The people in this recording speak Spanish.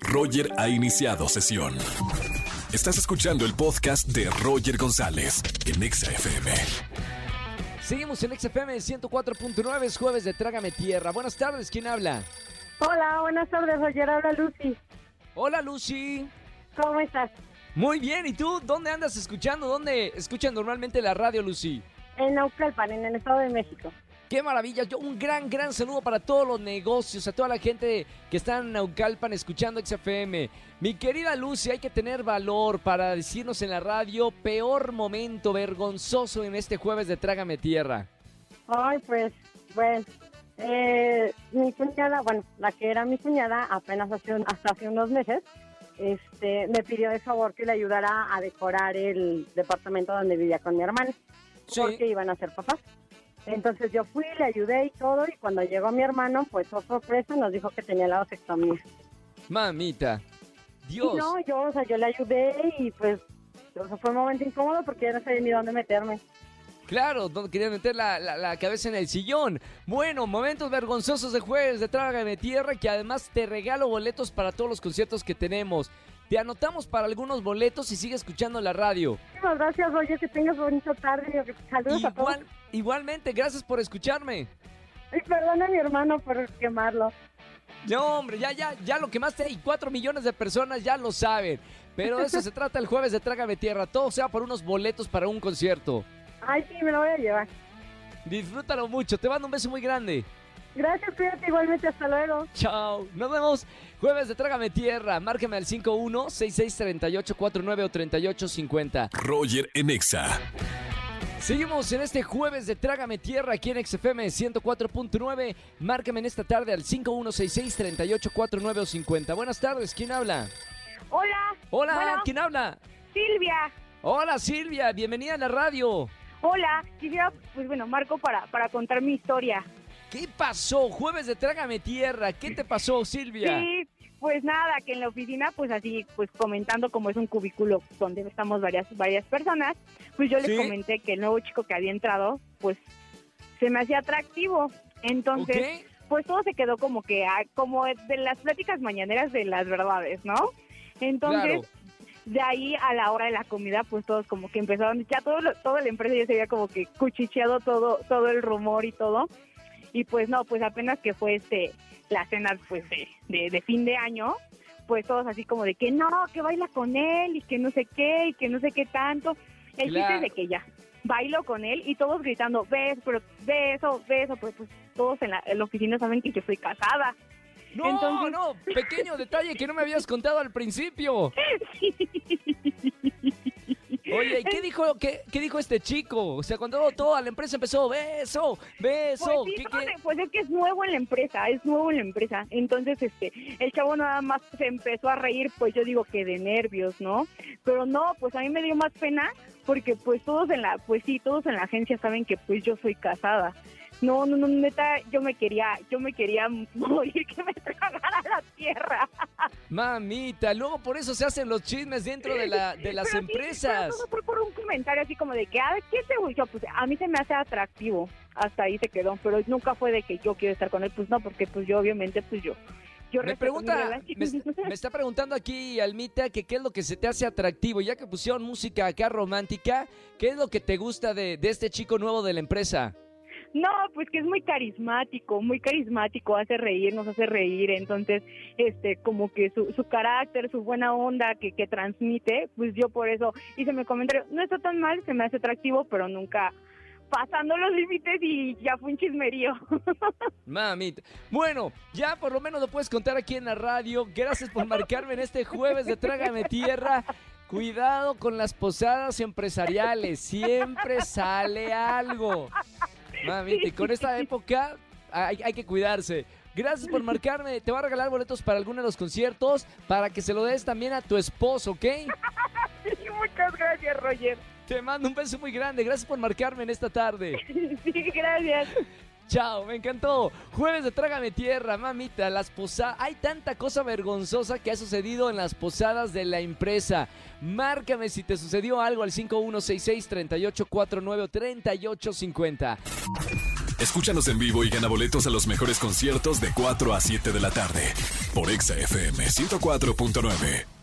Roger ha iniciado sesión. Estás escuchando el podcast de Roger González en Exa FM. Seguimos en XFM 104.9, es jueves de Trágame Tierra. Buenas tardes, ¿quién habla? Hola, buenas tardes, Roger. Habla Lucy. Hola, Lucy. ¿Cómo estás? Muy bien, ¿y tú? ¿Dónde andas escuchando? ¿Dónde escuchan normalmente la radio, Lucy? En Naucalpan, en el Estado de México. ¡Qué maravilla! Yo un gran, gran saludo para todos los negocios, a toda la gente que está en Naucalpan escuchando XFM. Mi querida Lucy, hay que tener valor para decirnos en la radio peor momento vergonzoso en este jueves de Trágame Tierra. Ay, pues, bueno, eh, mi cuñada, bueno, la que era mi cuñada, apenas hace un- hasta hace unos meses, este, me pidió de favor que le ayudara a decorar el departamento donde vivía con mi hermano, Sí. porque iban a ser papás. Entonces yo fui, le ayudé y todo, y cuando llegó mi hermano, pues, sorpresa, nos dijo que tenía la vasectomía. Mamita. Y Dios. no, yo, o sea, yo le ayudé y pues, o sea, fue un momento incómodo porque ya no sabía ni dónde meterme. Claro, quería meter la, la- la cabeza en el sillón. Bueno, momentos vergonzosos de jueves de Trágame Tierra, que además te regalo boletos para todos los conciertos que tenemos. Te anotamos para algunos boletos y sigue escuchando la radio. Muchísimas gracias, oye, que tengas bonita tarde. Saludos a todos. Igual, igualmente, gracias por escucharme. Y perdona a mi hermano por quemarlo. No, hombre, ya, ya, ya lo que más te y cuatro millones de personas ya lo saben. Pero de eso se trata el jueves de Trágame Tierra. Todo sea por unos boletos para un concierto. Ay, sí, me lo voy a llevar. Disfrútalo mucho. Te mando un beso muy grande. Gracias, cuídate igualmente, hasta luego. Chao. Nos vemos jueves de Trágame Tierra. Márqueme al 51-6638-49 o 3850. Roger en Exa. Seguimos en este jueves de Trágame Tierra aquí en XFM 104.9. Márcame en esta tarde al 5166-3849 o 50. Buenas tardes, ¿quién habla? Hola. Hola, Bueno. ¿quién habla? Silvia. Hola Silvia, bienvenida a la radio. Hola. Quisiera, pues bueno, Marco, para, para contar mi historia. ¿Qué pasó? Jueves de Trágame Tierra. ¿Qué te pasó, Silvia? Sí, pues nada, que en la oficina, pues así, pues comentando como es un cubículo donde estamos varias, varias personas, pues yo les Sí. comenté que el nuevo chico que había entrado, pues se me hacía atractivo. Entonces, ¿Ok? pues todo se quedó como que, ah, como de las pláticas mañaneras de las verdades, ¿no? Entonces, Claro. de ahí a la hora de la comida, pues todos como que empezaron, ya todo, lo- toda la empresa ya se había como que cuchicheado todo, todo el rumor y todo. Y pues no, pues apenas que fue este la cena pues de, de, de fin de año, pues todos así como de que no, que baila con él y que no sé qué y que no sé qué tanto. El chiste es de que ya bailo con él y todos gritando, beso, pero beso, beso, pero pues todos en la, en la oficina saben que yo soy casada. No, Entonces- no, pequeño detalle que no me habías contado al principio. Oye, ¿y qué dijo, qué, qué dijo este chico? O sea, cuando toda la empresa empezó, beso, beso. Pues, sí, ¿qué- no qué? sé, pues es que es nuevo en la empresa, es nuevo en la empresa. Entonces, este, el chavo nada más se empezó a reír, pues yo digo que de nervios, ¿no? Pero no, pues a mí me dio más pena porque pues todos en la, pues sí, todos en la agencia saben que pues yo soy casada. No, no, no, neta, yo me quería, yo me quería morir, que me tragara la tierra. Mamita, luego por eso se hacen los chismes dentro de, la, de las Pero sí, empresas. pero todo fue por un comentario así como de que, a ver, ¿qué te yo Pues a mí se me hace atractivo. Hasta ahí se quedó, pero nunca fue de que yo quiero estar con él. Pues no, porque pues yo obviamente, pues yo. Yo Me pregunta, me, me está preguntando aquí Almita que qué es lo que se te hace atractivo, ya que pusieron música acá romántica, ¿qué es lo que te gusta de, de este chico nuevo de la empresa? No, pues que es muy carismático, muy carismático, hace reír, nos hace reír, entonces, este, como que su, su carácter, su buena onda que, que transmite, pues yo por eso hice mi comentario, no está tan mal, se me hace atractivo, pero nunca pasando los límites y ya fue un chismerío. Mamita. Bueno, ya por lo menos lo puedes contar aquí en la radio. Gracias por marcarme en este jueves de Trágame Tierra. Cuidado con las posadas empresariales. Siempre sale algo. Con esta época hay, hay que cuidarse. Gracias por marcarme. Te voy a regalar boletos para alguno de los conciertos para que se lo des también a tu esposo, ¿ok? Muchas gracias, Roger. Te mando un beso muy grande. Gracias por marcarme en esta tarde. Sí, gracias. Chao, me encantó. Jueves de Trágame Tierra, mamita. Las posadas. Hay tanta cosa vergonzosa que ha sucedido en las posadas de la empresa. Márcame si te sucedió algo al 5166-3849 o 3850. Escúchanos en vivo y gana boletos a los mejores conciertos de 4 a 7 de la tarde por Exa FM 104.9.